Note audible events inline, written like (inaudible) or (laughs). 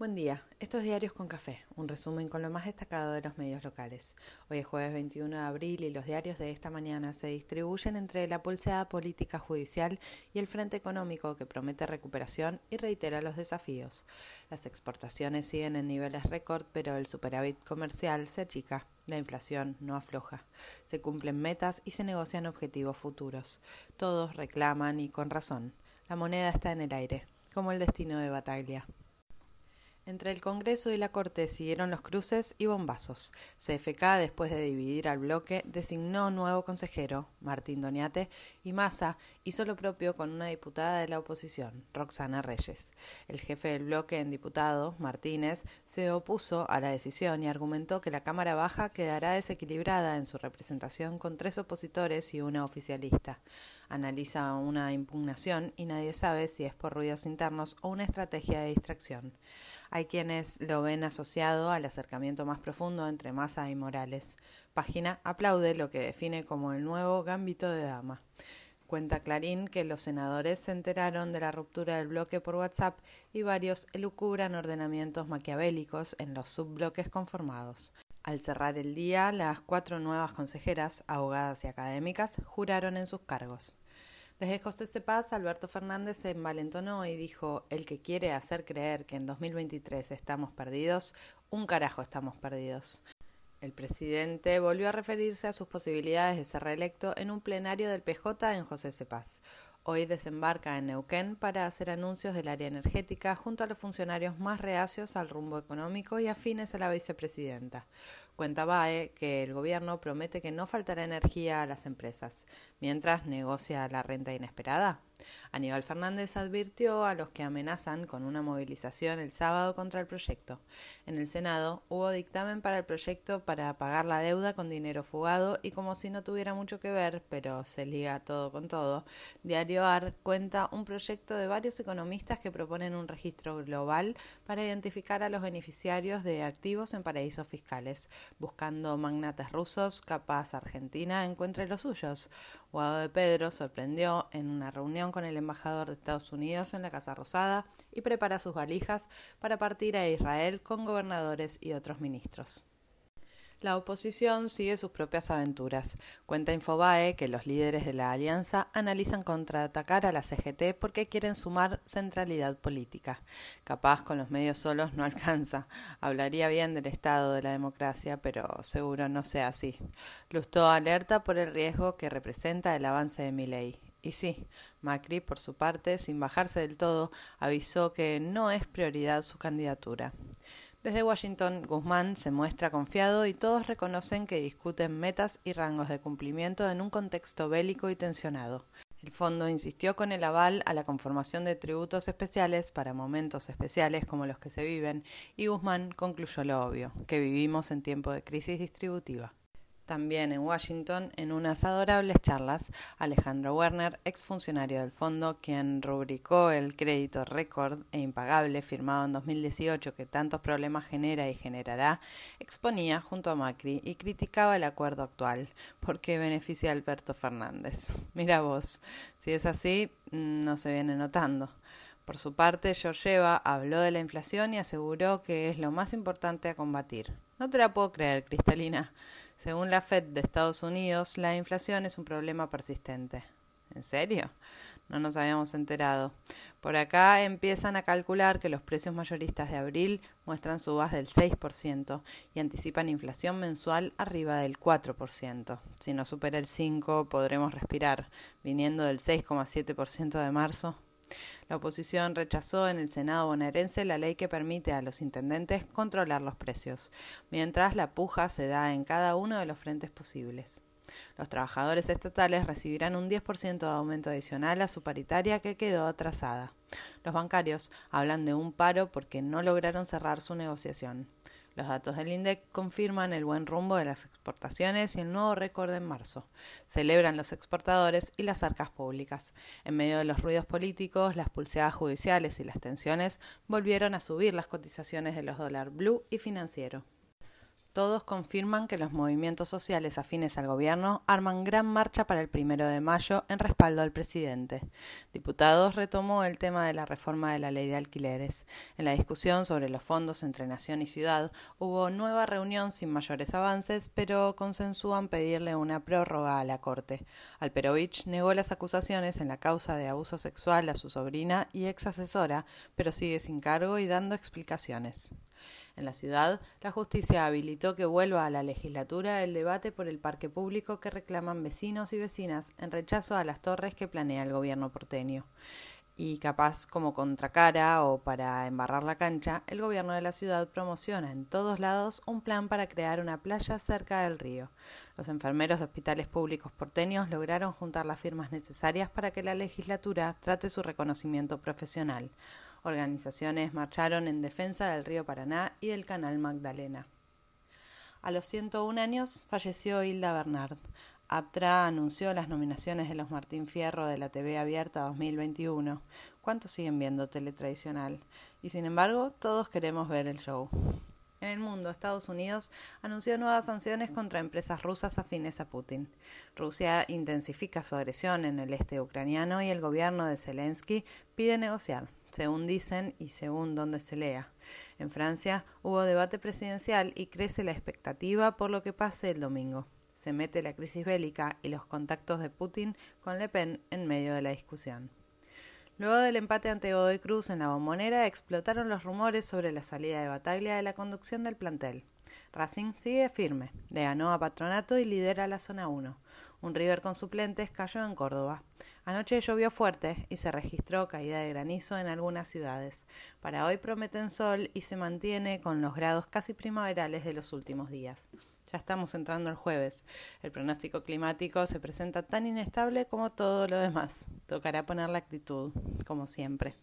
Buen día, estos diarios con café, un resumen con lo más destacado de los medios locales. Hoy es jueves 21 de abril y los diarios de esta mañana se distribuyen entre la pulseada política judicial y el frente económico que promete recuperación y reitera los desafíos. Las exportaciones siguen en niveles récord, pero el superávit comercial se achica. La inflación no afloja. Se cumplen metas y se negocian objetivos futuros. Todos reclaman y con razón. La moneda está en el aire, como el destino de Bataglia. Entre el Congreso y la Corte siguieron los cruces y bombazos. CFK, después de dividir al bloque, designó nuevo consejero, Martín Doñate, y Massa hizo lo propio con una diputada de la oposición, Roxana Reyes. El jefe del bloque en diputado, Martínez, se opuso a la decisión y argumentó que la Cámara Baja quedará desequilibrada en su representación con tres opositores y una oficialista. Analiza una impugnación y nadie sabe si es por ruidos internos o una estrategia de distracción. Hay quienes lo ven asociado al acercamiento más profundo entre Massa y Morales. Página aplaude lo que define como el nuevo gambito de dama. Cuenta Clarín que los senadores se enteraron de la ruptura del bloque por WhatsApp y varios elucubran ordenamientos maquiavélicos en los subbloques conformados. Al cerrar el día, las cuatro nuevas consejeras, abogadas y académicas, juraron en sus cargos. Desde José Cepaz, Alberto Fernández se envalentonó y dijo, el que quiere hacer creer que en 2023 estamos perdidos, un carajo estamos perdidos. El presidente volvió a referirse a sus posibilidades de ser reelecto en un plenario del PJ en José Cepaz. Hoy desembarca en Neuquén para hacer anuncios del área energética junto a los funcionarios más reacios al rumbo económico y afines a la vicepresidenta. Cuenta BAE que el gobierno promete que no faltará energía a las empresas, mientras negocia la renta inesperada. Aníbal Fernández advirtió a los que amenazan con una movilización el sábado contra el proyecto. En el Senado hubo dictamen para el proyecto para pagar la deuda con dinero fugado y como si no tuviera mucho que ver, pero se liga todo con todo, Diario AR cuenta un proyecto de varios economistas que proponen un registro global para identificar a los beneficiarios de activos en paraísos fiscales buscando magnates rusos, capaz Argentina encuentre los suyos. Guado de Pedro sorprendió en una reunión con el embajador de Estados Unidos en la Casa Rosada y prepara sus valijas para partir a Israel con gobernadores y otros ministros. La oposición sigue sus propias aventuras. Cuenta Infobae que los líderes de la alianza analizan contraatacar a la CGT porque quieren sumar centralidad política. Capaz con los medios solos no (laughs) alcanza. Hablaría bien del estado de la democracia, pero seguro no sea así. Lustó alerta por el riesgo que representa el avance de mi ley. Y sí, Macri, por su parte, sin bajarse del todo, avisó que no es prioridad su candidatura. Desde Washington, Guzmán se muestra confiado y todos reconocen que discuten metas y rangos de cumplimiento en un contexto bélico y tensionado. El fondo insistió con el aval a la conformación de tributos especiales para momentos especiales como los que se viven y Guzmán concluyó lo obvio, que vivimos en tiempo de crisis distributiva. También en Washington, en unas adorables charlas, Alejandro Werner, exfuncionario del fondo, quien rubricó el crédito récord e impagable firmado en 2018 que tantos problemas genera y generará, exponía junto a Macri y criticaba el acuerdo actual, porque beneficia a Alberto Fernández. (laughs) Mira vos, si es así, no se viene notando. Por su parte, Georgieva habló de la inflación y aseguró que es lo más importante a combatir. No te la puedo creer, Cristalina. Según la Fed de Estados Unidos, la inflación es un problema persistente. ¿En serio? No nos habíamos enterado. Por acá empiezan a calcular que los precios mayoristas de abril muestran subas del 6% y anticipan inflación mensual arriba del 4%. Si no supera el 5% podremos respirar, viniendo del 6,7% de marzo. La oposición rechazó en el Senado bonaerense la ley que permite a los intendentes controlar los precios, mientras la puja se da en cada uno de los frentes posibles. Los trabajadores estatales recibirán un 10% de aumento adicional a su paritaria que quedó atrasada. Los bancarios hablan de un paro porque no lograron cerrar su negociación. Los datos del INDEC confirman el buen rumbo de las exportaciones y el nuevo récord en marzo. Celebran los exportadores y las arcas públicas. En medio de los ruidos políticos, las pulseadas judiciales y las tensiones volvieron a subir las cotizaciones de los dólar blue y financiero. Todos confirman que los movimientos sociales afines al gobierno arman gran marcha para el primero de mayo en respaldo al presidente. Diputados retomó el tema de la reforma de la ley de alquileres. En la discusión sobre los fondos entre nación y ciudad hubo nueva reunión sin mayores avances, pero consensúan pedirle una prórroga a la Corte. Alperovich negó las acusaciones en la causa de abuso sexual a su sobrina y ex asesora, pero sigue sin cargo y dando explicaciones. En la ciudad, la justicia habilitó que vuelva a la legislatura el debate por el parque público que reclaman vecinos y vecinas en rechazo a las torres que planea el gobierno porteño. Y capaz como contracara o para embarrar la cancha, el gobierno de la ciudad promociona en todos lados un plan para crear una playa cerca del río. Los enfermeros de hospitales públicos porteños lograron juntar las firmas necesarias para que la legislatura trate su reconocimiento profesional. Organizaciones marcharon en defensa del río Paraná y del canal Magdalena. A los 101 años falleció Hilda Bernard. Aptra anunció las nominaciones de los Martín Fierro de la TV Abierta 2021. ¿Cuántos siguen viendo tele tradicional? Y sin embargo, todos queremos ver el show. En el mundo, Estados Unidos anunció nuevas sanciones contra empresas rusas afines a Putin. Rusia intensifica su agresión en el este ucraniano y el gobierno de Zelensky pide negociar, según dicen y según donde se lea. En Francia hubo debate presidencial y crece la expectativa por lo que pase el domingo. Se mete la crisis bélica y los contactos de Putin con Le Pen en medio de la discusión. Luego del empate ante Godoy Cruz en la bombonera, explotaron los rumores sobre la salida de Bataglia de la conducción del plantel. Racing sigue firme, le ganó a Patronato y lidera la zona 1. Un River con suplentes cayó en Córdoba. Anoche llovió fuerte y se registró caída de granizo en algunas ciudades. Para hoy prometen sol y se mantiene con los grados casi primaverales de los últimos días. Ya estamos entrando el jueves. El pronóstico climático se presenta tan inestable como todo lo demás. Tocará poner la actitud, como siempre.